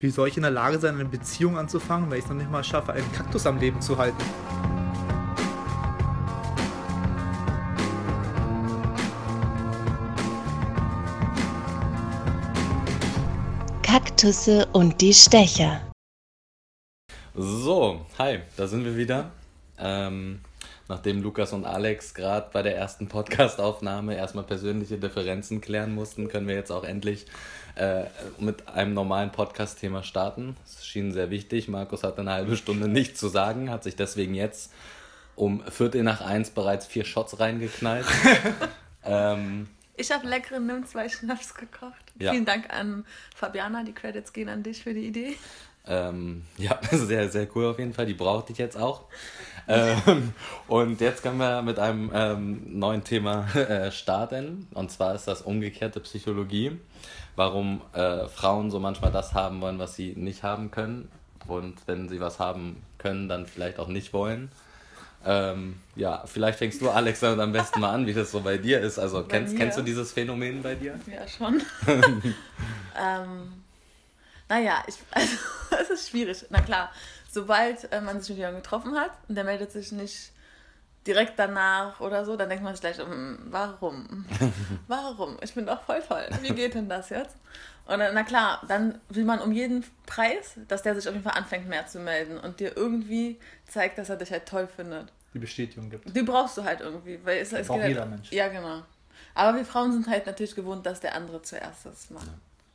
Wie soll ich in der Lage sein, eine Beziehung anzufangen, wenn ich es noch nicht mal schaffe, einen Kaktus am Leben zu halten? Kaktusse und die Stecher. So, hi, da sind wir wieder. Ähm, nachdem Lukas und Alex gerade bei der ersten Podcast-Aufnahme erstmal persönliche Differenzen klären mussten, können wir jetzt auch endlich äh, mit einem normalen Podcast-Thema starten. Es schien sehr wichtig. Markus hatte eine halbe Stunde nichts zu sagen, hat sich deswegen jetzt um Viertel nach eins bereits vier Shots reingeknallt. ähm, ich habe leckeren Nimm zwei Schnaps gekocht. Ja. Vielen Dank an Fabiana. Die Credits gehen an dich für die Idee. Ähm, ja, sehr, sehr cool auf jeden Fall. Die brauchte ich jetzt auch. ähm, und jetzt können wir mit einem ähm, neuen Thema äh, starten. Und zwar ist das umgekehrte Psychologie warum äh, Frauen so manchmal das haben wollen, was sie nicht haben können. Und wenn sie was haben können, dann vielleicht auch nicht wollen. Ähm, ja, vielleicht fängst du, Alex, dann am besten mal an, wie das so bei dir ist. Also kennst, kennst du dieses Phänomen bei dir? Ja, schon. ähm, naja, ich, also, es ist schwierig. Na klar, sobald äh, man sich mit jemandem getroffen hat und der meldet sich nicht direkt danach oder so, dann denkt man sich gleich, hm, warum? warum? Ich bin doch voll toll. Wie geht denn das jetzt? Und dann, na klar, dann will man um jeden Preis, dass der sich auf jeden Fall anfängt mehr zu melden und dir irgendwie zeigt, dass er dich halt toll findet. Die Bestätigung gibt. Die brauchst du halt irgendwie. Weil es, es braucht halt jeder halt, Mensch. Ja, genau. Aber wir Frauen sind halt natürlich gewohnt, dass der andere zuerst das macht. Ja.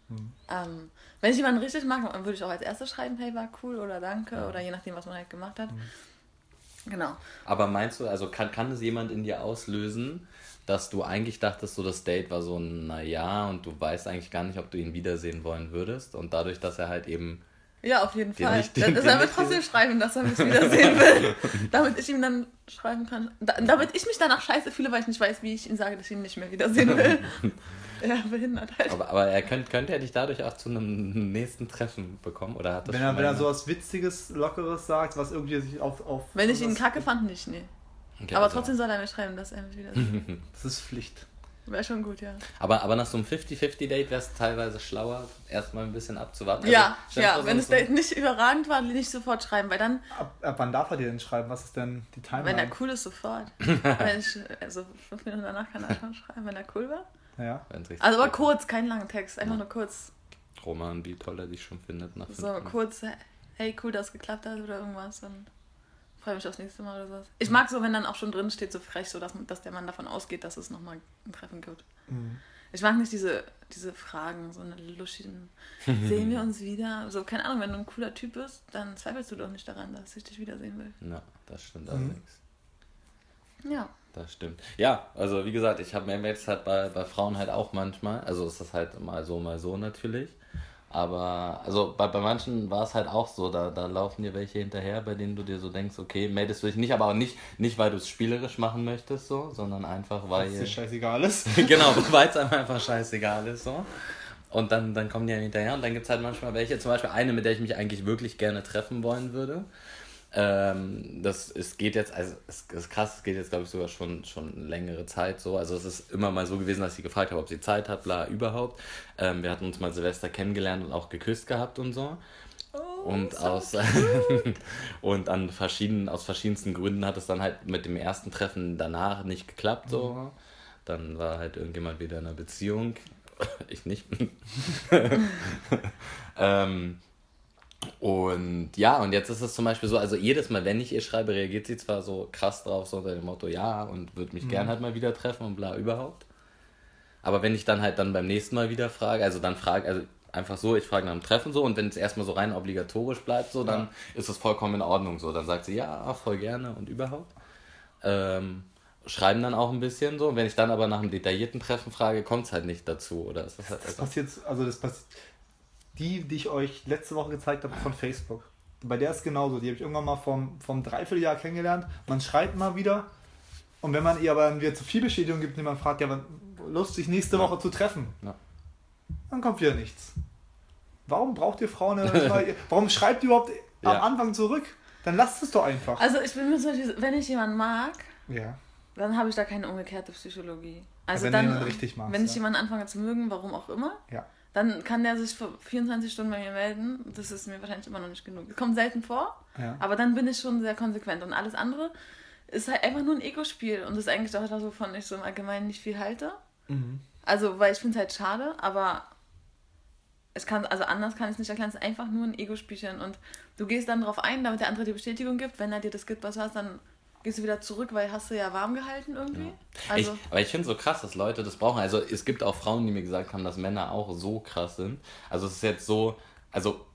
Mhm. Ähm, wenn ich jemanden richtig mag, dann würde ich auch als erstes schreiben, hey, war cool oder danke ja. oder je nachdem, was man halt gemacht hat. Mhm. Genau. Aber meinst du, also kann, kann es jemand in dir auslösen, dass du eigentlich dachtest, so das Date war so ein Naja und du weißt eigentlich gar nicht, ob du ihn wiedersehen wollen würdest und dadurch, dass er halt eben. Ja, auf jeden Fall. Nicht, den, er wird trotzdem schreiben, dass er mich wiedersehen will. damit ich ihm dann schreiben kann. Da, damit ich mich danach scheiße fühle, weil ich nicht weiß, wie ich ihm sage, dass ich ihn nicht mehr wiedersehen will. Ja, behindert halt. Aber, aber er könnte, könnte er dich dadurch auch zu einem nächsten Treffen bekommen? Oder hat das wenn er, wenn er so was Witziges, Lockeres sagt, was irgendwie sich auf. auf wenn ich ihn kacke fand, nicht, nee. Okay, aber also. trotzdem soll er mir schreiben, dass er mich wieder. das ist Pflicht. Wäre schon gut, ja. Aber, aber nach so einem 50-50-Date wäre es teilweise schlauer, erstmal ein bisschen abzuwarten. Ja, also, ja, wenn das Date nicht überragend war, nicht sofort schreiben, weil dann... Ab, ab wann darf er dir denn schreiben? Was ist denn die Timeline? Wenn er cool ist, sofort. wenn ich, also fünf Minuten danach kann er schon schreiben, wenn er cool war. Ja. Also aber kurz, kein langen Text, einfach ja. nur kurz. Roman, wie toll er dich schon findet. Nach so kurz, hey, cool, dass es geklappt hat oder irgendwas. Und freue mich aufs nächste Mal oder sowas. Ich mag so, wenn dann auch schon drin steht, so frech, so dass, dass der Mann davon ausgeht, dass es nochmal ein Treffen gibt. Mhm. Ich mag nicht diese, diese Fragen, so eine luschigen, sehen wir uns wieder? So, keine Ahnung, wenn du ein cooler Typ bist, dann zweifelst du doch nicht daran, dass ich dich wiedersehen will. Ja, das stimmt mhm. allerdings. Ja. Das stimmt. Ja, also wie gesagt, ich habe mir jetzt halt bei, bei Frauen halt auch manchmal, also ist das halt mal so, mal so natürlich. Aber also bei, bei manchen war es halt auch so, da, da laufen dir welche hinterher, bei denen du dir so denkst, okay, meldest du dich nicht, aber auch nicht, nicht weil du es spielerisch machen möchtest, so, sondern einfach weil. Weil es dir scheißegal ist. genau, weil es einfach scheißegal ist, so. Und dann, dann kommen die ja hinterher und dann gibt es halt manchmal welche, zum Beispiel eine, mit der ich mich eigentlich wirklich gerne treffen wollen würde. Ähm, das es geht jetzt, also es ist krass, es geht jetzt glaube ich sogar schon schon längere Zeit so. Also es ist immer mal so gewesen, dass ich gefragt habe, ob sie Zeit hat, bla überhaupt. Ähm, wir hatten uns mal Silvester kennengelernt und auch geküsst gehabt und so. Oh, und so aus und an verschiedenen aus verschiedensten Gründen hat es dann halt mit dem ersten Treffen danach nicht geklappt so. Mhm. Dann war halt irgendjemand wieder in einer Beziehung. ich nicht. ähm, und ja, und jetzt ist es zum Beispiel so, also jedes Mal, wenn ich ihr schreibe, reagiert sie zwar so krass drauf, so unter dem Motto, ja, und würde mich mhm. gern halt mal wieder treffen und bla überhaupt. Aber wenn ich dann halt dann beim nächsten Mal wieder frage, also dann frage, also einfach so, ich frage nach dem Treffen so und wenn es erstmal so rein obligatorisch bleibt, so, dann ja. ist es vollkommen in Ordnung so. Dann sagt sie, ja, voll gerne und überhaupt. Ähm, schreiben dann auch ein bisschen so. Wenn ich dann aber nach einem detaillierten Treffen frage, kommt es halt nicht dazu. Oder ist das halt das passiert, also das passiert die, die ich euch letzte Woche gezeigt habe von Facebook. Bei der ist genauso. Die habe ich irgendwann mal vom, vom Dreivierteljahr kennengelernt. Man schreibt mal wieder. Und wenn man ihr aber wieder zu viel Bestätigung gibt, wenn man fragt, ja, Lust, sich nächste ja. Woche zu treffen, ja. dann kommt wieder nichts. Warum braucht ihr Frauen eine, Warum schreibt ihr überhaupt ja. am Anfang zurück? Dann lasst es doch einfach. Also ich bin mir zum Beispiel, wenn ich jemanden mag, ja. dann habe ich da keine umgekehrte Psychologie. Also wenn dann, richtig magst, wenn ich jemanden anfange zu mögen, warum auch immer, ja dann kann der sich für 24 Stunden bei mir melden. Das ist mir wahrscheinlich immer noch nicht genug. Das kommt selten vor, Ja. aber dann bin ich schon sehr konsequent. Und alles andere ist halt einfach nur ein Ego-Spiel. Und das ist eigentlich auch das, wovon ich so im Allgemeinen nicht viel halte. Mhm. Also, weil ich finde es halt schade, aber ich kann, also anders kann ich es nicht erklären. Es ist einfach nur ein Ego-Spielchen. Und du gehst dann darauf ein, damit der andere dir Bestätigung gibt. Wenn er dir das gibt, was du hast, dann gehst du wieder zurück, weil hast du ja warm gehalten irgendwie. Also, ich, aber ich finde so krass, dass Leute das brauchen. Also es gibt auch Frauen, die mir gesagt haben, dass Männer auch so krass sind. Also es ist jetzt so, also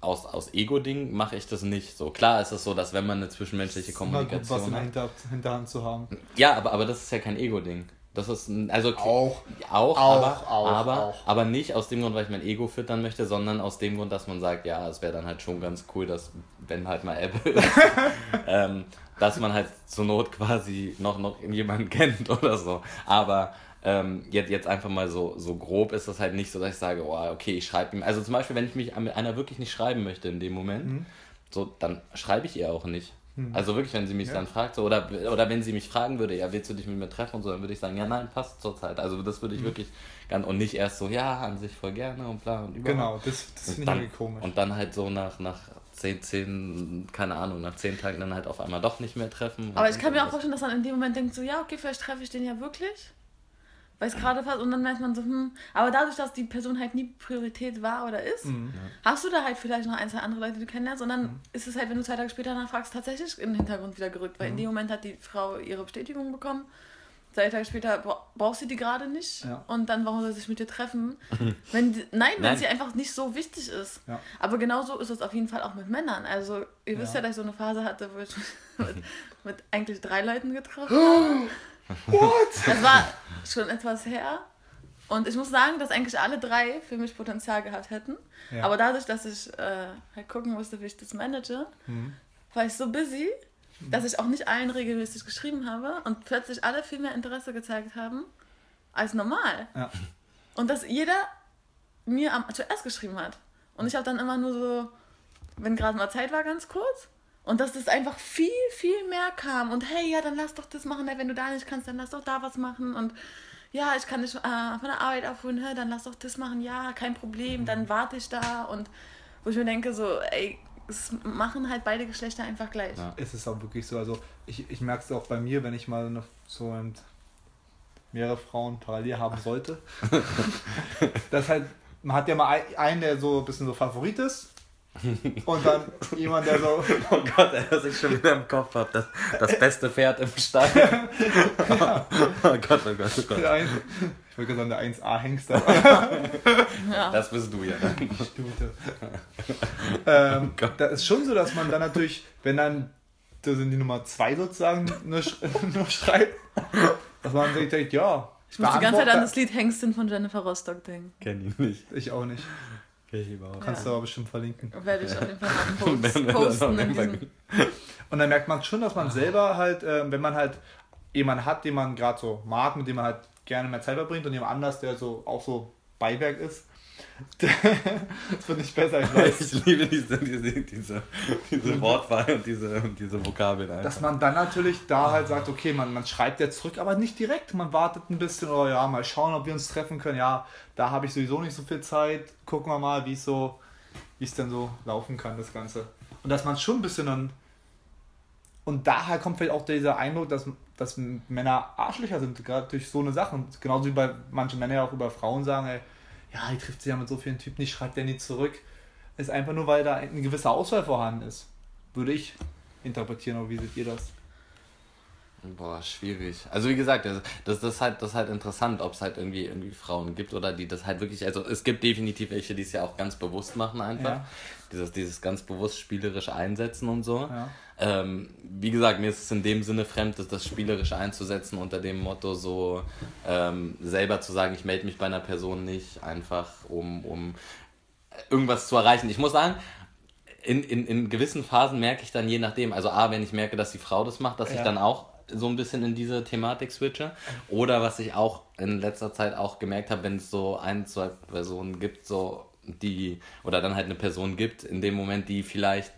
aus, aus Ego-Ding mache ich das nicht so. Klar ist es so, dass wenn man eine zwischenmenschliche Mal gut, was in Kommunikation der Hinterhand zu haben. Ja, aber, aber das ist ja kein Ego-Ding. Das ist ein, also Auch. auch, Auch, aber, auch, aber, auch. aber nicht aus dem Grund, weil ich mein Ego füttern möchte, sondern aus dem Grund, dass man sagt, ja, es wäre dann halt schon ganz cool, dass wenn halt mal Apple ähm, dass man halt zur Not quasi noch noch jemanden kennt oder so. Aber ähm, jetzt, jetzt einfach mal so, so grob ist das halt nicht so, dass ich sage, oh, okay, ich schreibe ihm. Also zum Beispiel, wenn ich mich mit einer wirklich nicht schreiben möchte in dem Moment, Mhm. so, dann schreibe ich ihr auch nicht. Also wirklich, wenn sie mich Ja. dann fragt, so, oder, oder wenn sie mich fragen würde, ja, willst du dich mit mir treffen und so, dann würde ich sagen, ja, nein, passt zur Zeit. Also das würde ich wirklich ganz, und nicht erst so, ja, an sich voll gerne und bla und überhaupt. Genau, das, das finde ich irgendwie komisch. und dann halt so nach, nach zehn, zehn, keine Ahnung, nach zehn Tagen dann halt auf einmal doch nicht mehr treffen. aber ich kann mir auch vorstellen, dass man in dem Moment denkt, so, ja, okay, vielleicht treffe ich den ja wirklich. Weil es gerade passt. Und dann merkt man so, hm. Aber dadurch, dass die Person halt nie Priorität war oder ist, Mhm. hast du da halt vielleicht noch ein, zwei andere Leute, die du kennenlernst. Und dann ist es halt, wenn du zwei Tage später nachfragst, tatsächlich in den Hintergrund wieder gerückt. Weil in dem Moment hat die Frau ihre Bestätigung bekommen. Zwei Tage später bra- braucht sie die gerade nicht. Ja. Und dann warum soll sie sich mit dir treffen? wenn die, nein, wenn Nein. sie einfach nicht so wichtig ist. Ja. Aber genauso ist es auf jeden Fall auch mit Männern. Also ihr wisst Ja. ja, dass ich so eine Phase hatte, wo ich mit, mit eigentlich drei Leuten getroffen habe. What? Das war schon etwas her. Und ich muss sagen, dass eigentlich alle drei für mich Potenzial gehabt hätten. Ja. Aber dadurch, dass ich äh, halt gucken musste, wie ich das manage, Mhm. war ich so busy, dass ich auch nicht allen regelmäßig geschrieben habe und plötzlich alle viel mehr Interesse gezeigt haben als normal. Ja. Und dass jeder mir am, zuerst geschrieben hat. Und ich habe dann immer nur so, wenn gerade mal Zeit war, ganz kurz. Und dass das einfach viel, viel mehr kam. Und hey, ja, dann lass doch das machen. Wenn du da nicht kannst, dann lass doch da was machen. Und ja, ich kann dich äh, von der Arbeit abholen. Dann lass doch das machen. Ja, kein Problem. Dann warte ich da. Und wo ich mir denke, so, ey, es machen halt beide Geschlechter einfach gleich. Ja. Es ist auch wirklich so. Also ich, ich merke es auch bei mir, wenn ich mal eine, so ein, mehrere Frauen parallel haben sollte. dass halt, man hat ja mal ein- einen, der so ein bisschen so Favorit ist. Und dann jemand, der so. Oh Gott, ey, was ich schon wieder im Kopf habe. Das, das beste Pferd im Stall. oh Gott, oh Gott, oh Gott. Der ein, ich wollte sagen, der 1A-Hengster. Das bist du ja. ne? Stute. ähm, Gott. da ist schon so, dass man dann natürlich, wenn dann, da sind die Nummer 2 sozusagen, nur, sch nur schreibt, dass man sich denkt, ja. Ich muss die ganze Zeit an das Lied Hengstin von Jennifer Rostock denken. Kenn ihn nicht. Ich auch nicht. Ich überhaupt. Kannst Ja. du aber bestimmt verlinken. Werde ich auf jeden Fall post, das posten in diesem Und dann merkt man schon, dass man selber halt, äh, wenn man halt jemanden hat, den man gerade so mag, mit dem man halt gerne mehr Zeit verbringt und jemand anders, der so auch so Beiwerk ist, das wird nicht besser, ich weiß. Ich liebe diese, diese, diese, diese Wortwahl und diese, und diese Vokabeln einfach. Dass man dann natürlich da halt sagt, okay, man, man schreibt ja zurück, aber nicht direkt. Man wartet ein bisschen oder ja, mal schauen, ob wir uns treffen können. Ja, da habe ich sowieso nicht so viel Zeit. Gucken wir mal, wie es so, es denn so laufen kann, das Ganze. Und dass man schon ein bisschen dann. Und daher kommt vielleicht auch dieser Eindruck, dass, dass Männer Arschlöcher sind, gerade durch so eine Sache. Genauso wie bei manchen Männern ja auch über Frauen sagen, ey, ja, die trifft sich ja mit so vielen Typen nicht, schreibt der nie zurück. Ist einfach nur, weil da eine gewisse Auswahl vorhanden ist. Würde ich interpretieren, oder wie seht ihr das? Boah, schwierig. Also wie gesagt, das, das, das, ist, halt, das ist halt interessant, ob es halt irgendwie, irgendwie Frauen gibt oder die das halt wirklich, also es gibt definitiv welche, die es ja auch ganz bewusst machen einfach. Ja. Dieses, dieses ganz bewusst spielerisch einsetzen und so. Ja. Ähm, wie gesagt, mir ist es in dem Sinne fremd, dass das spielerisch einzusetzen unter dem Motto so ähm, selber zu sagen, ich melde mich bei einer Person nicht, einfach um, um irgendwas zu erreichen. Ich muss sagen, in, in, in gewissen Phasen merke ich dann je nachdem, also A, wenn ich merke, dass die Frau das macht, dass ich Ja. dann auch so ein bisschen in diese Thematik switche. Oder was ich auch in letzter Zeit auch gemerkt habe, wenn es so ein, zwei Personen gibt, so die, oder dann halt eine Person gibt, in dem Moment, die vielleicht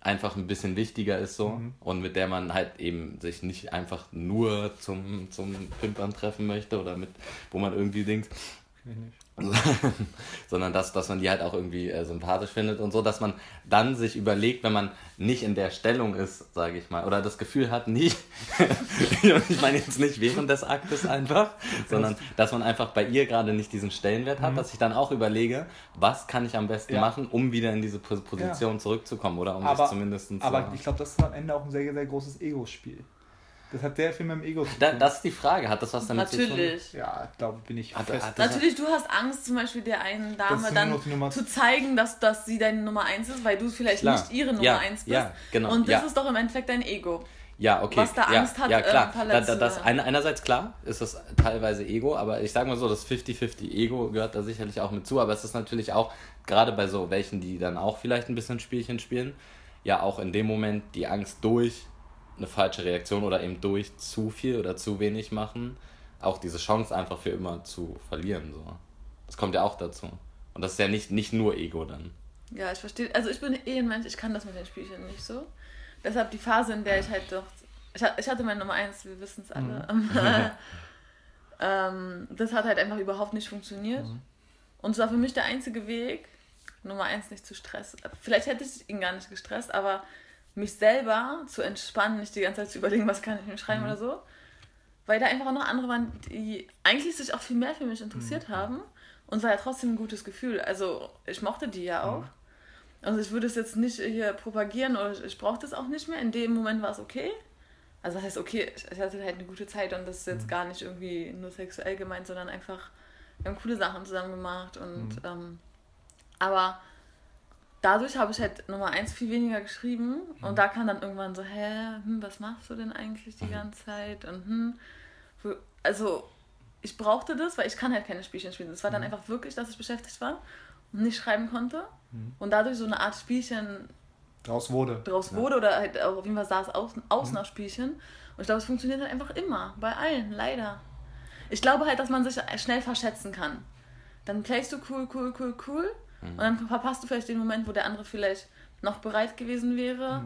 einfach ein bisschen wichtiger ist so und mit der man halt eben sich nicht einfach nur zum, zum Pimpern treffen möchte oder mit, wo man irgendwie denkt. sondern dass, dass man die halt auch irgendwie äh, sympathisch findet und so, dass man dann sich überlegt, wenn man nicht in der Stellung ist, sage ich mal, oder das Gefühl hat, nicht, ich meine jetzt nicht während des Aktes einfach, sondern dass man einfach bei ihr gerade nicht diesen Stellenwert hat, dass ich dann auch überlege, was kann ich am besten Ja. machen, um wieder in diese Pos- Position Ja. zurückzukommen oder um aber, sich zumindest aber ich glaube, das ist am Ende auch ein sehr, sehr großes Ego-Spiel. Das hat sehr viel mit dem Ego zu tun. da, Das ist die Frage, hat das was damit zu tun? Natürlich. ja, glaube bin ich Hat- fest. hat Natürlich, du hast Angst, zum Beispiel der einen Dame dann zu zeigen, dass, dass sie deine Nummer 1 ist, weil du vielleicht Klar. nicht ihre Nummer Ja, 1 bist. ja, genau, Und das ja. ist doch im Endeffekt dein Ego. Ja, okay. was da ja, Angst hat, Ja, klar. ähm, da, da, das eine, einerseits klar ist das teilweise Ego, aber ich sage mal so, das 50-50 Ego gehört da sicherlich auch mit zu, aber es ist natürlich auch, gerade bei so welchen, die dann auch vielleicht ein bisschen Spielchen spielen, ja auch in dem Moment die Angst durch eine falsche Reaktion oder eben durch zu viel oder zu wenig machen, auch diese Chance einfach für immer zu verlieren. So. Das kommt ja auch dazu. Und das ist ja nicht, nicht nur Ego dann. Ja, ich verstehe. Also ich bin eh ein Mensch, ich kann das mit den Spielchen nicht so. Deshalb die Phase, in der ich halt doch. Ich, ha- ich hatte meine Nummer 1, wir wissen es alle. ähm, das hat halt einfach überhaupt nicht funktioniert. Und es war für mich der einzige Weg, Nummer 1 nicht zu stressen. Vielleicht hätte ich ihn gar nicht gestresst, aber mich selber zu entspannen, nicht die ganze Zeit zu überlegen, was kann ich mir schreiben oder so. Weil da einfach auch noch andere waren, die eigentlich sich auch viel mehr für mich interessiert haben. Und es war ja trotzdem ein gutes Gefühl. Also ich mochte die ja auch. Also ich würde es jetzt nicht hier propagieren oder ich brauche das auch nicht mehr. In dem Moment war es okay. Also das heißt, okay, ich ich hatte halt eine gute Zeit und das ist jetzt gar nicht irgendwie nur sexuell gemeint, sondern einfach, wir haben coole Sachen zusammen gemacht und ähm, aber dadurch habe ich halt Nummer eins viel weniger geschrieben und da kam dann irgendwann so, hä, hm, was machst du denn eigentlich die ganze Zeit und hm, also ich brauchte das, weil ich kann halt keine Spielchen spielen. Es war dann einfach wirklich, dass ich beschäftigt war und nicht schreiben konnte und dadurch so eine Art Spielchen Draus wurde. draus wurde oder halt auf jeden Fall sah es aus, aus nach Spielchen. Und ich glaube, es funktioniert halt einfach immer, bei allen, leider. Ich glaube halt, dass man sich schnell verschätzen kann. Dann playst du cool, cool, cool, cool und dann verpasst du vielleicht den Moment, wo der andere vielleicht noch bereit gewesen wäre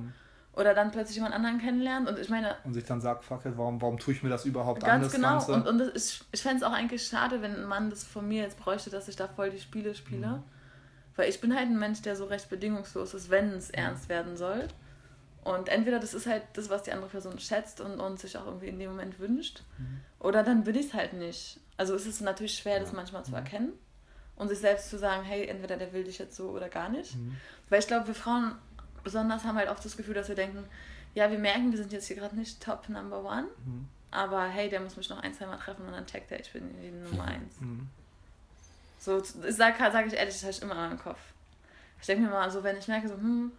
oder dann plötzlich jemand anderen kennenlernt. Und ich meine, Und sich dann sagt, fuck it, warum, warum tue ich mir das überhaupt an, Ganz genau. Ganze? Und, und das ist, ich fände es auch eigentlich schade, wenn ein Mann das von mir jetzt bräuchte, dass ich da voll die Spiele spiele. Mhm. Weil ich bin halt ein Mensch, der so recht bedingungslos ist, wenn es ernst werden soll. Und entweder das ist halt das, was die andere Person schätzt und, und sich auch irgendwie in dem Moment wünscht, Mhm. oder dann bin ich es halt nicht. Also es ist natürlich schwer, das manchmal Mhm. zu erkennen und sich selbst zu sagen, hey, entweder der will dich jetzt so oder gar nicht. Mhm. Weil ich glaube, wir Frauen besonders haben halt oft das Gefühl, dass wir denken, ja, wir merken, wir sind jetzt hier gerade nicht Top Number One, Mhm. aber hey, der muss mich noch ein, zwei Mal treffen und dann checkt er, ich bin die Nummer eins. Mhm. So, das sage sag ich ehrlich, das habe ich immer in meinem Kopf. Ich denke mir mal so, wenn ich merke, so, hm,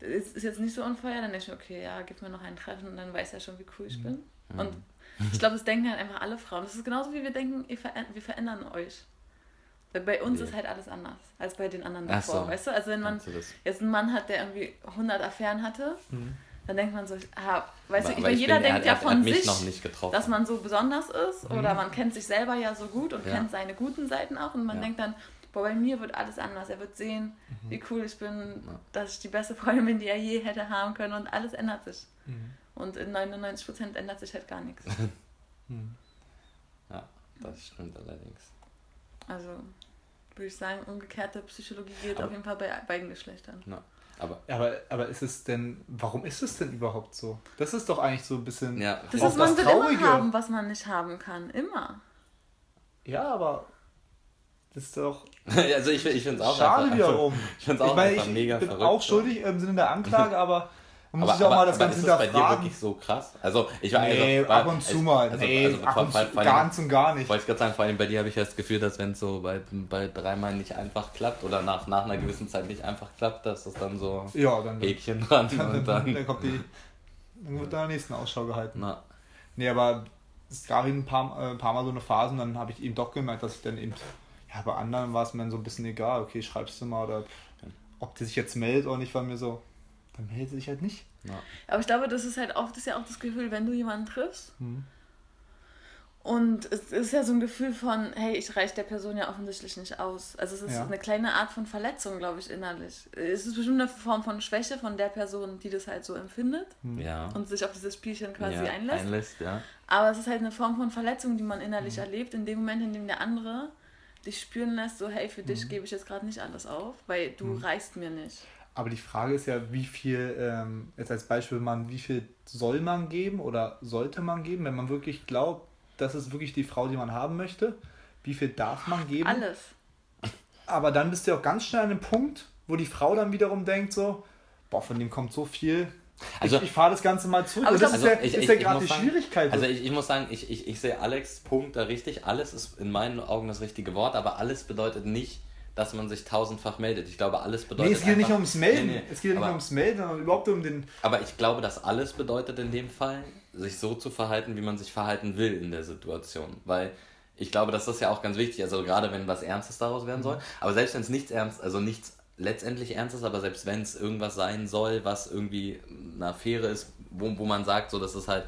das ist jetzt nicht so unfair, dann denke ich mir, okay, ja, gib mir noch ein Treffen und dann weiß er schon, wie cool Mhm. ich bin. Und ich glaube, das denken halt einfach alle Frauen. Das ist genauso wie wir denken, veränd wir verändern euch. Bei uns Ja. ist halt alles anders als bei den anderen davor, so. weißt du? Also wenn man du jetzt einen Mann hat, der irgendwie 100 Affären hatte, dann denkt man so, ah, weißt Aber- du, aber jeder bin- denkt ja er hat von sich, dass man so besonders ist oder man kennt sich selber ja so gut und Ja. kennt seine guten Seiten auch und man Ja. denkt dann, boah, bei mir wird alles anders. Er wird sehen, wie cool ich bin, Ja. dass ich die beste Freundin bin, die er je hätte haben können und alles ändert sich. Mhm. Und in 99% ändert sich halt gar nichts. Ja, das stimmt allerdings. Also würde ich sagen, umgekehrte Psychologie gilt Aber- auf jeden Fall bei beiden Geschlechtern. Ja. Aber Aber, aber ist es denn, warum ist es denn überhaupt so? Das ist doch eigentlich so ein bisschen Ja. Das ist, man das will Traurige. immer haben, was man nicht haben kann. Immer. Ja, aber das ist doch also ich, ich finde es auch schade einfach, wiederum. Ich finde es auch meine, einfach ich mega bin verrückt. auch schuldig im Sinne der Anklage, aber man muss Aber, sich auch aber, mal das Ganze ist es bei dir hinterfragen. wirklich so krass? Also ich war Nee, also, ab und zu es- mal. Also, nee, also, ab und vor- zu vor ganz und gar nicht. Wollte ich gerade sagen, vor allem bei dir habe ich das Gefühl, dass wenn es so bei, bei dreimal nicht einfach klappt oder nach, nach einer gewissen Zeit nicht einfach klappt, dass das dann so Ja, dann, Häkchen dran dann, und dann, dann. kommt die, dann wird da der nächsten Ausschau gehalten. Na, Nee, aber es gab ein paar, äh, ein paar Mal so eine Phase und dann habe ich eben doch gemerkt, dass ich dann eben, ja, bei anderen war es mir dann so ein bisschen egal, okay, schreibst du mal oder ob die sich jetzt meldet oder nicht, war mir so, dann meldet sie sich halt nicht. na. Aber ich glaube, das ist halt oft ist ja auch das Gefühl, wenn du jemanden triffst. Mhm. Und es ist ja so ein Gefühl von, hey, ich reiche der Person ja offensichtlich nicht aus. Also es ist Ja. eine kleine Art von Verletzung, glaube ich, innerlich. Es ist bestimmt eine Form von Schwäche von der Person, die das halt so empfindet Ja. und sich auf dieses Spielchen quasi ja, einlässt. einlässt. Ja. Aber es ist halt eine Form von Verletzung, die man innerlich erlebt, in dem Moment, in dem der andere dich spüren lässt, so hey, für dich Mhm. gebe ich jetzt gerade nicht alles auf, weil du reichst mir nicht. Aber die Frage ist ja, wie viel, ähm, jetzt als Beispiel, man, wie viel soll man geben oder sollte man geben, wenn man wirklich glaubt, das ist wirklich die Frau, die man haben möchte? Wie viel darf man geben? Alles. Aber dann bist du auch ganz schnell an dem Punkt, wo die Frau dann wiederum denkt so, boah, von dem kommt so viel. Also- ich, ich fahre das Ganze mal zurück. Aber das ich ist ja, ich- ist ich- ja ich gerade muss die sagen- Schwierigkeit. Also ich, ich muss sagen, ich, ich, ich sehe Alex Punkt da richtig. Alles ist in meinen Augen das richtige Wort, aber alles bedeutet nicht, dass man sich tausendfach meldet. Ich glaube, alles bedeutet. nee, es geht nicht einfach- ums Melden. Nee, nee, es geht nicht aber, ums Melden, sondern überhaupt um den. aber ich glaube, dass alles bedeutet in dem Fall, sich so zu verhalten, wie man sich verhalten will in der Situation. Weil ich glaube, das ist ja auch ganz wichtig. Also gerade wenn was Ernstes daraus werden soll. Aber selbst wenn es nichts ernst, also nichts letztendlich Ernstes, aber selbst wenn es irgendwas sein soll, was irgendwie eine Affäre ist, wo, wo man sagt, so das ist halt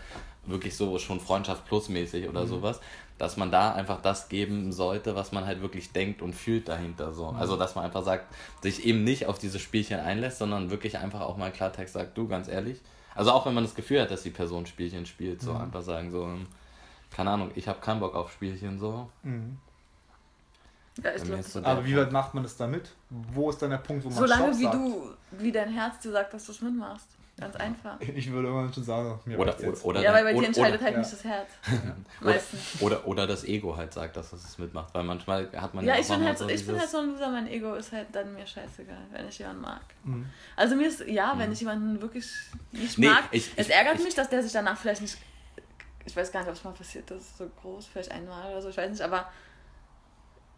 wirklich so schon Freundschaft plusmäßig oder sowas, dass man da einfach das geben sollte, was man halt wirklich denkt und fühlt dahinter so. Also dass man einfach sagt, sich eben nicht auf diese Spielchen einlässt, sondern wirklich einfach auch mal Klartext sagt, du ganz ehrlich. Also auch wenn man das Gefühl hat, dass die Person Spielchen spielt, so einfach sagen so, ähm, keine Ahnung, ich habe keinen Bock auf Spielchen so. Ja, ich ist so Aber wie weit macht man das damit? Wo ist dann der Punkt, wo man solange Stopp wie sagt? du, wie dein Herz dir sagt, dass du es mitmachst. Ganz einfach. Ich würde irgendwann schon sagen, mir Oder, oder, jetzt. oder, ja, weil bei oder, dir entscheidet halt ja. nicht das Herz. oder, Meistens. oder, oder das Ego halt sagt, dass es es mitmacht, weil manchmal hat man Ja, auch ich bin, halt, so, ich bin halt so ein Loser, mein Ego ist halt dann mir scheißegal, wenn ich jemanden mag. Mhm. Also mir ist, ja, wenn ich jemanden wirklich nicht Nee, mag, ich- es ich- ärgert ich- mich, dass der sich danach vielleicht nicht, ich weiß gar nicht, ob es mal passiert ist, so groß, vielleicht einmal oder so, ich weiß nicht, aber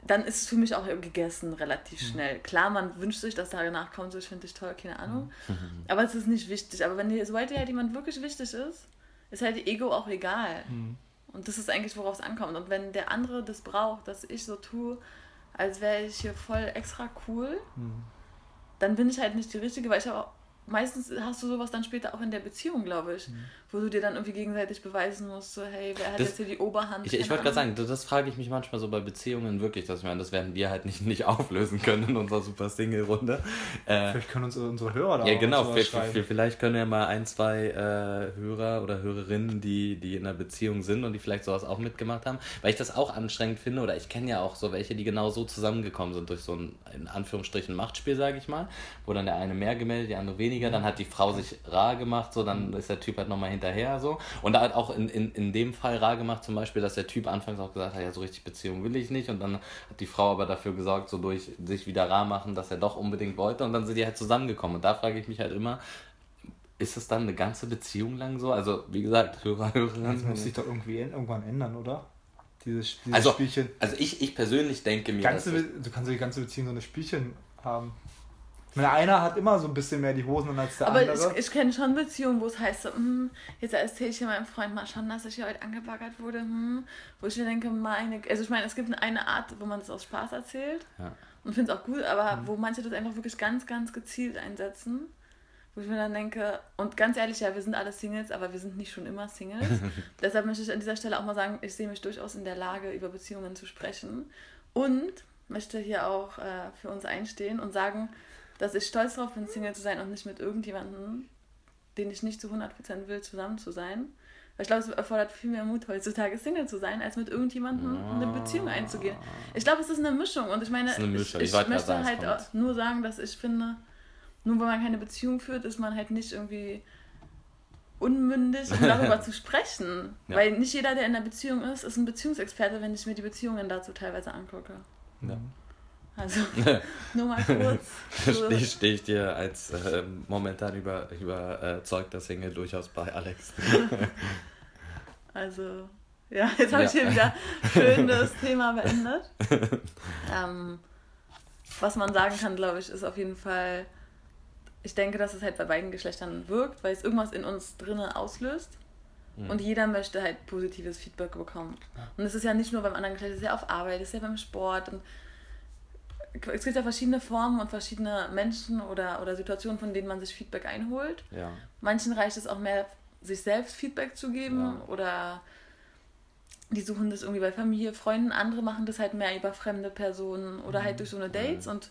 dann ist es für mich auch gegessen, relativ Mhm. schnell. Klar, man wünscht sich, dass da danach kommt, so ich finde dich toll, keine Ahnung. Mhm. Aber es ist nicht wichtig. Aber wenn dir, sobald dir halt jemand wirklich wichtig ist, ist halt Ego auch egal. Mhm. Und das ist eigentlich, worauf es ankommt. Und wenn der andere das braucht, dass ich so tue, als wäre ich hier voll extra cool, Mhm. dann bin ich halt nicht die Richtige, weil ich habe meistens hast du sowas dann später auch in der Beziehung, glaube ich, wo du dir dann irgendwie gegenseitig beweisen musst, so hey, wer hat Das- jetzt hier die Oberhand? Ich, ich wollte gerade sagen, das, das frage ich mich manchmal so bei Beziehungen wirklich, dass ich meine, das werden wir halt nicht, nicht auflösen können in unserer super Single-Runde. Äh, Vielleicht können uns unsere Hörer da ja, auch genau, sowas vi- schreiben. vi- vielleicht können ja mal ein, zwei äh, Hörer oder Hörerinnen, die, die in einer Beziehung sind und die vielleicht sowas auch mitgemacht haben, weil ich das auch anstrengend finde oder ich kenne ja auch so welche, die genau so zusammengekommen sind durch so ein, in Anführungsstrichen, Machtspiel, sage ich mal, wo dann der eine mehr gemeldet, die andere weniger, dann hat die Frau sich rar gemacht, so, dann ist der Typ halt nochmal hinterher, so. Und da hat auch in, in, in dem Fall rar gemacht, zum Beispiel, dass der Typ anfangs auch gesagt hat, ja, so richtig Beziehung will ich nicht und dann hat die Frau aber dafür gesorgt, so durch sich wieder rar machen, dass er doch unbedingt wollte und dann sind die halt zusammengekommen und da frage ich mich halt immer, ist es dann eine ganze Beziehung lang so? Also, wie gesagt, Hörer, Das muss sich doch irgendwie irgendwann ändern, oder? Dieses, dieses Also, Spielchen. also ich, ich persönlich denke mir, Ganze, du kannst ja die ganze Beziehung so eine Spielchen haben. Meine, einer hat immer so ein bisschen mehr die Hosen als der Aber andere. ich, ich kenne schon Beziehungen, wo es heißt, so, hm, jetzt erzähle ich hier meinem Freund mal schon, dass ich hier heute angebaggert wurde. Hm, wo ich mir denke, meine. Also, ich meine, es gibt eine Art, wo man das aus Spaß erzählt. Ja. Und finde es auch gut, aber wo manche das einfach wirklich ganz, ganz gezielt einsetzen. Wo ich mir dann denke, und ganz ehrlich, ja, wir sind alle Singles, aber wir sind nicht schon immer Singles. Deshalb möchte ich an dieser Stelle auch mal sagen, ich sehe mich durchaus in der Lage, über Beziehungen zu sprechen. Und möchte hier auch äh, für uns einstehen und sagen, dass ich stolz darauf bin, Single zu sein und nicht mit irgendjemandem, den ich nicht zu 100% will, zusammen zu sein. Weil ich glaube, es erfordert viel mehr Mut heutzutage, Single zu sein, als mit irgendjemandem eine Beziehung einzugehen. Ich glaube, es ist eine Mischung und ich meine, ich, Ich ich möchte sagen, halt nur sagen, dass ich finde, nur weil man keine Beziehung führt, ist man halt nicht irgendwie unmündig, um darüber zu sprechen. Ja. Weil nicht jeder, der in einer Beziehung ist, ist ein Beziehungsexperte, wenn ich mir die Beziehungen dazu teilweise angucke. Ja. Also, nur mal kurz. stehe steh ich dir als äh, momentan über, überzeugter Single durchaus bei Alex. Also, ja, jetzt habe ich Ja. hier wieder schön das Thema beendet. ähm, was man sagen kann, glaube ich, ist auf jeden Fall, ich denke, dass es halt bei beiden Geschlechtern wirkt, weil es irgendwas in uns drinne auslöst. Und jeder möchte halt positives Feedback bekommen. Und es ist ja nicht nur beim anderen Geschlecht, es ist ja auf Arbeit, es ist ja beim Sport. Und es gibt ja verschiedene Formen und verschiedene Menschen oder, oder Situationen, von denen man sich Feedback einholt. Ja. Manchen reicht es auch mehr, sich selbst Feedback zu geben Ja. oder die suchen das irgendwie bei Familie, Freunden. Andere machen das halt mehr über fremde Personen oder halt durch so eine Dates. Und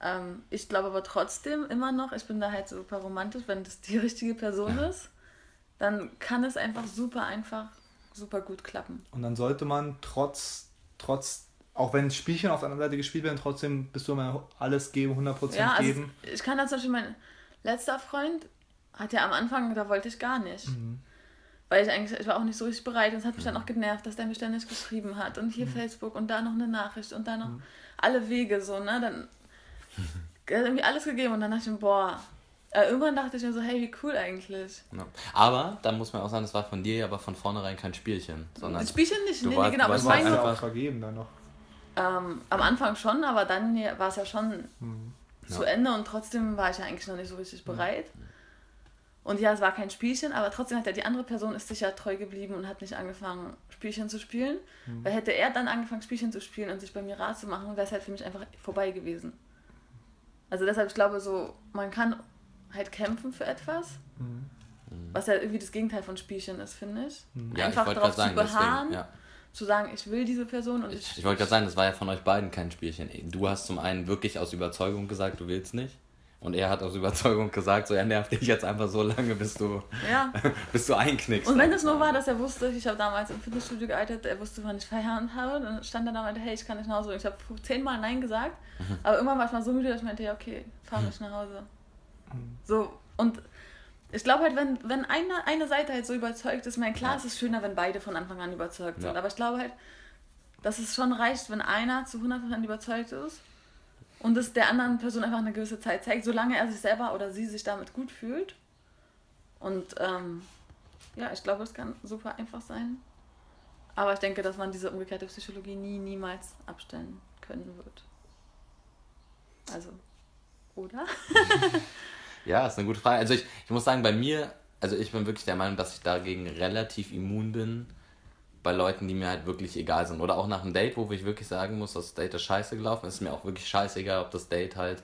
ähm, ich glaube aber trotzdem immer noch, ich bin da halt super romantisch, wenn das die richtige Person ist, dann kann es einfach super einfach, super gut klappen. Und dann sollte man trotz, trotz auch wenn Spielchen auf der anderen Seite gespielt werden, trotzdem bist du immer alles geben, 100% Ja, also geben. ich kann da zum Beispiel, mein letzter Freund hat ja am Anfang, da wollte ich gar nicht. Mhm. Weil ich eigentlich, ich war auch nicht so richtig bereit und es hat mich dann auch genervt, dass der mich dann nicht geschrieben hat. Und Mhm. hier Facebook und da noch eine Nachricht und da noch alle Wege so, ne? Dann er hat irgendwie alles gegeben und dann dachte ich mir, boah. Äh, irgendwann dachte ich mir so, hey, wie cool eigentlich. Ja. Aber da muss man auch sagen, das war von dir ja aber von vornherein kein Spielchen, sondern Das Spielchen nicht, Du nee, nee, genau, aber du ich warst war meine, einfach- einfach vergeben dann noch. Ähm, am Anfang schon, aber dann war es ja schon Mhm. zu Ende und trotzdem war ich ja eigentlich noch nicht so richtig bereit. Und ja, es war kein Spielchen, aber trotzdem hat ja die andere Person ist sich ja treu geblieben und hat nicht angefangen, Spielchen zu spielen. Mhm. Weil hätte er dann angefangen, Spielchen zu spielen und sich bei mir rat zu machen, wäre es halt für mich einfach vorbei gewesen. Also deshalb, ich glaube so, man kann halt kämpfen für etwas, Mhm. was ja irgendwie das Gegenteil von Spielchen ist, finde ich. ja, Einfach ich darauf zu beharren, deswegen, ja. Zu sagen, ich will diese Person und ich... Ich, ich wollte gerade sagen, das war ja von euch beiden kein Spielchen. Du hast zum einen wirklich aus Überzeugung gesagt, du willst nicht. Und er hat aus Überzeugung gesagt, so er nervt dich jetzt einfach so lange, bis du, ja. bis du einknickst. Und wenn es nur war, dass er wusste, ich habe damals im Fitnessstudio gearbeitet, er wusste, wann ich Feierabend habe, dann stand er da und meinte, hey, ich kann nicht nach Hause. Und ich habe zehnmal Nein gesagt, aber irgendwann war ich mal so müde, dass ich meinte, ja, okay, fahr mich nach Hause. So, und ich glaube halt, wenn, wenn eine, eine Seite halt so überzeugt ist, mein klar, es ist schöner, wenn beide von Anfang an überzeugt sind, Ja. aber ich glaube halt, dass es schon reicht, wenn einer zu 100% überzeugt ist und es der anderen Person einfach eine gewisse Zeit zeigt, solange er sich selber oder sie sich damit gut fühlt. Und ähm, ja, ich glaube, es kann super einfach sein. Aber ich denke, dass man diese umgekehrte Psychologie nie, niemals abstellen können wird. Also, oder? Ja, ist eine gute Frage. Also ich, ich muss sagen, bei mir, also ich bin wirklich der Meinung, dass ich dagegen relativ immun bin bei Leuten, die mir halt wirklich egal sind. Oder auch nach einem Date, wo ich wirklich sagen muss, das Date ist scheiße gelaufen, ist mir auch wirklich scheißegal, ob das Date halt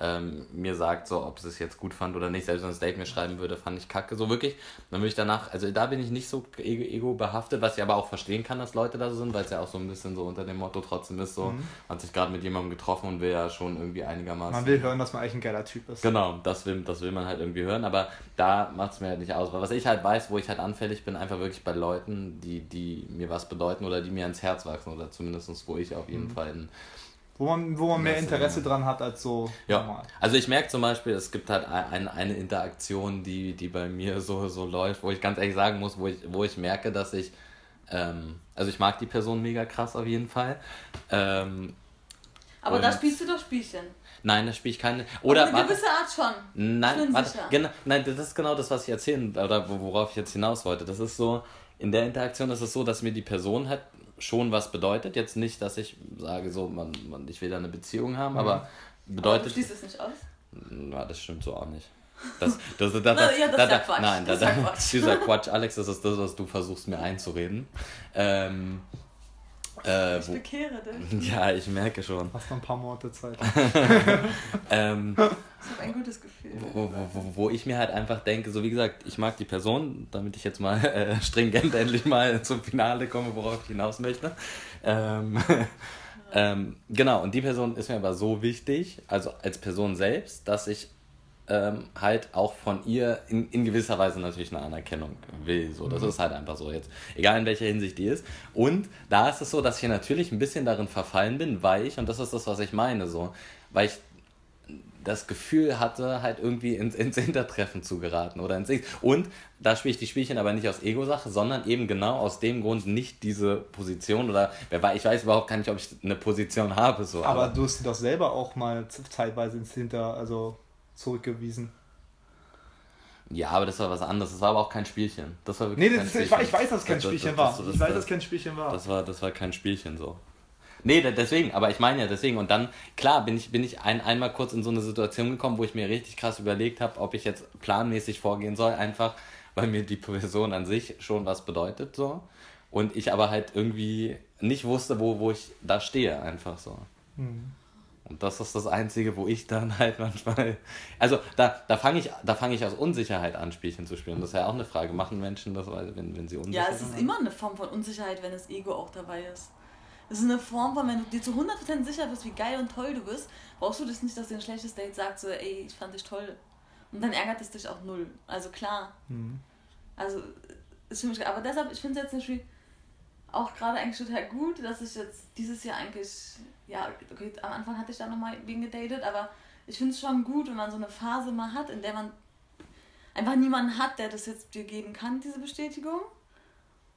ähm, mir sagt, so, ob sie es jetzt gut fand oder nicht. Selbst wenn das Date mir schreiben würde, fand ich kacke. So wirklich, dann würde ich danach, also da bin ich nicht so ego, ego behaftet, was ich aber auch verstehen kann, dass Leute da so sind, weil es ja auch so ein bisschen so unter dem Motto trotzdem ist, so, man hat sich gerade mit jemandem getroffen und will ja schon irgendwie einigermaßen. Man will hören, dass man eigentlich ein geiler Typ ist. Genau, das will, das will man halt irgendwie hören, aber da macht es mir halt nicht aus. Weil was ich halt weiß, wo ich halt anfällig bin, einfach wirklich bei Leuten, die, die mir was bedeuten oder die mir ans Herz wachsen oder zumindest wo ich auf jeden Fall ein, Wo man, wo man mehr Interesse ja. dran hat als so ja, normal. also ich merke zum Beispiel, es gibt halt ein, eine Interaktion, die, die bei mir so, so läuft, wo ich ganz ehrlich sagen muss, wo ich, wo ich merke, dass ich, ähm, also ich mag die Person mega krass auf jeden Fall. Ähm, Aber da spielst du doch Spielchen. nein, da spiele ich keine. Oder Auf eine gewisse Art schon. Nein, warte, genau, nein, das ist genau das, was ich erzählen, oder wo- worauf ich jetzt hinaus wollte. Das ist so, in der Interaktion ist es so, dass mir die Person halt schon was bedeutet. Jetzt nicht, dass ich sage, so, man, man, ich will da eine Beziehung haben, aber Aber du bedeutet. schließt es nicht aus. Na, das stimmt so auch nicht. Das, das, das, das, Na, ja, das da, ist ja da, Quatsch. Nein, Das da, ist ja da, Quatsch. dieser Quatsch, Alex, das ist das, was du versuchst mir einzureden. Ähm, äh, Ich wo, bekehre dich. ja, ich merke schon. Hast noch ein paar Monate Zeit. Ähm, Ich habe ein gutes Gefühl. wo, wo, wo, wo ich mir halt einfach denke, so wie gesagt, ich mag die Person, damit ich jetzt mal äh, stringent endlich mal zum Finale komme, worauf ich hinaus möchte. Ähm, ähm, genau, und die Person ist mir aber so wichtig, also als Person selbst, dass ich ähm, halt auch von ihr in, in gewisser Weise natürlich eine Anerkennung will. So, das ist halt einfach so jetzt, egal in welcher Hinsicht die ist. Und da ist es so, dass ich natürlich ein bisschen darin verfallen bin, weil ich, und das ist das, was ich meine, so, weil ich das Gefühl hatte, halt irgendwie ins, ins Hintertreffen zu geraten oder ins X. Und da spiele ich die Spielchen aber nicht aus Ego-Sache, sondern eben genau aus dem Grund nicht diese Position oder wer weiß, ich weiß überhaupt gar nicht, ob ich eine Position habe. So, Aber du hast sie doch selber auch mal zeitweise ins Hinter, also zurückgewiesen. ja, aber das war was anderes. Das war aber auch kein Spielchen. Das war wirklich Nee, kein das, ich, ich weiß, dass es kein Spielchen war. Ich weiß, das- dass es kein Spielchen war. Das war, das war kein Spielchen so. Nee, deswegen, aber ich meine ja deswegen. Und dann, klar, bin ich, bin ich ein, einmal kurz in so eine Situation gekommen, wo ich mir richtig krass überlegt habe, ob ich jetzt planmäßig vorgehen soll, einfach weil mir die Person an sich schon was bedeutet so. Und ich aber halt irgendwie nicht wusste, wo, wo ich da stehe, einfach so. Hm. Und das ist das Einzige, wo ich dann halt manchmal. Also da, da fange ich, da fange ich aus Unsicherheit an, Spielchen zu spielen. Das ist ja auch eine Frage. Machen Menschen das, wenn, wenn sie unsicher Ja, es sind? ist immer eine Form von Unsicherheit, wenn das Ego auch dabei ist. Es ist eine Form von, wenn du dir zu 100% sicher bist, wie geil und toll du bist, brauchst du das nicht, dass dir ein schlechtes Date sagt, so, ey, ich fand dich toll. Und dann ärgert es dich auch null. Also klar. Hm. Also, ist für mich, aber deshalb, ich finde es jetzt nicht wie, auch gerade eigentlich total gut, dass ich jetzt dieses Jahr eigentlich, ja, okay, am Anfang hatte ich da nochmal wen gedatet, aber ich finde es schon gut, wenn man so eine Phase mal hat, in der man einfach niemanden hat, der das jetzt dir geben kann, diese Bestätigung.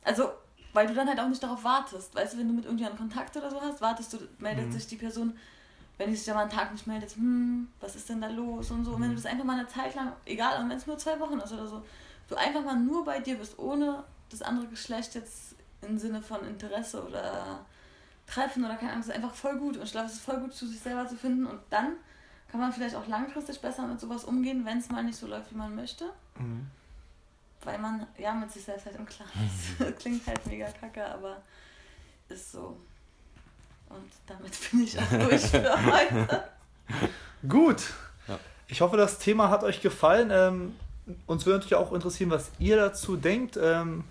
Also, weil du dann halt auch nicht darauf wartest. Weißt du, wenn du mit irgendjemandem Kontakt oder so hast, wartest du, meldet Mhm. sich die Person, wenn die sich ja mal einen Tag nicht meldet, hm, was ist denn da los und so. Und wenn du das einfach mal eine Zeit lang, egal, und wenn es nur zwei Wochen ist oder so, du einfach mal nur bei dir bist, ohne das andere Geschlecht jetzt im Sinne von Interesse oder Treffen oder keine Ahnung, das ist einfach voll gut. Und ich glaube, es ist voll gut, zu sich selber zu finden. Und dann kann man vielleicht auch langfristig besser mit sowas umgehen, wenn es mal nicht so läuft, wie man möchte. Mhm. Weil man ja mit sich selbst halt im Klaren ist. Klingt halt mega kacke, aber ist so. Und damit bin ich auch durch für heute. Gut. Ja. Ich hoffe, das Thema hat euch gefallen. Ähm, uns würde natürlich auch interessieren, was ihr dazu denkt. Ähm,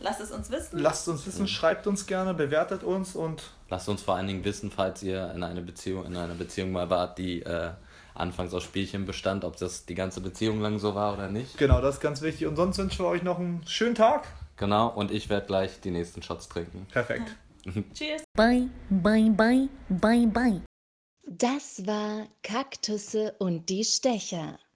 Lasst es uns wissen. lasst uns wissen, schreibt uns gerne, bewertet uns und Lasst uns vor allen Dingen wissen, falls ihr in einer Beziehung, in einer Beziehung mal wart, die äh, anfangs aus Spielchen bestand, ob das die ganze Beziehung lang so war oder nicht. genau, das ist ganz wichtig. Und sonst wünschen wir euch noch einen schönen Tag. Genau, und ich werde gleich die nächsten Shots trinken. Perfekt. Cheers. Bye, bye, bye, bye, bye. Das war Kaktusse und die Stecher.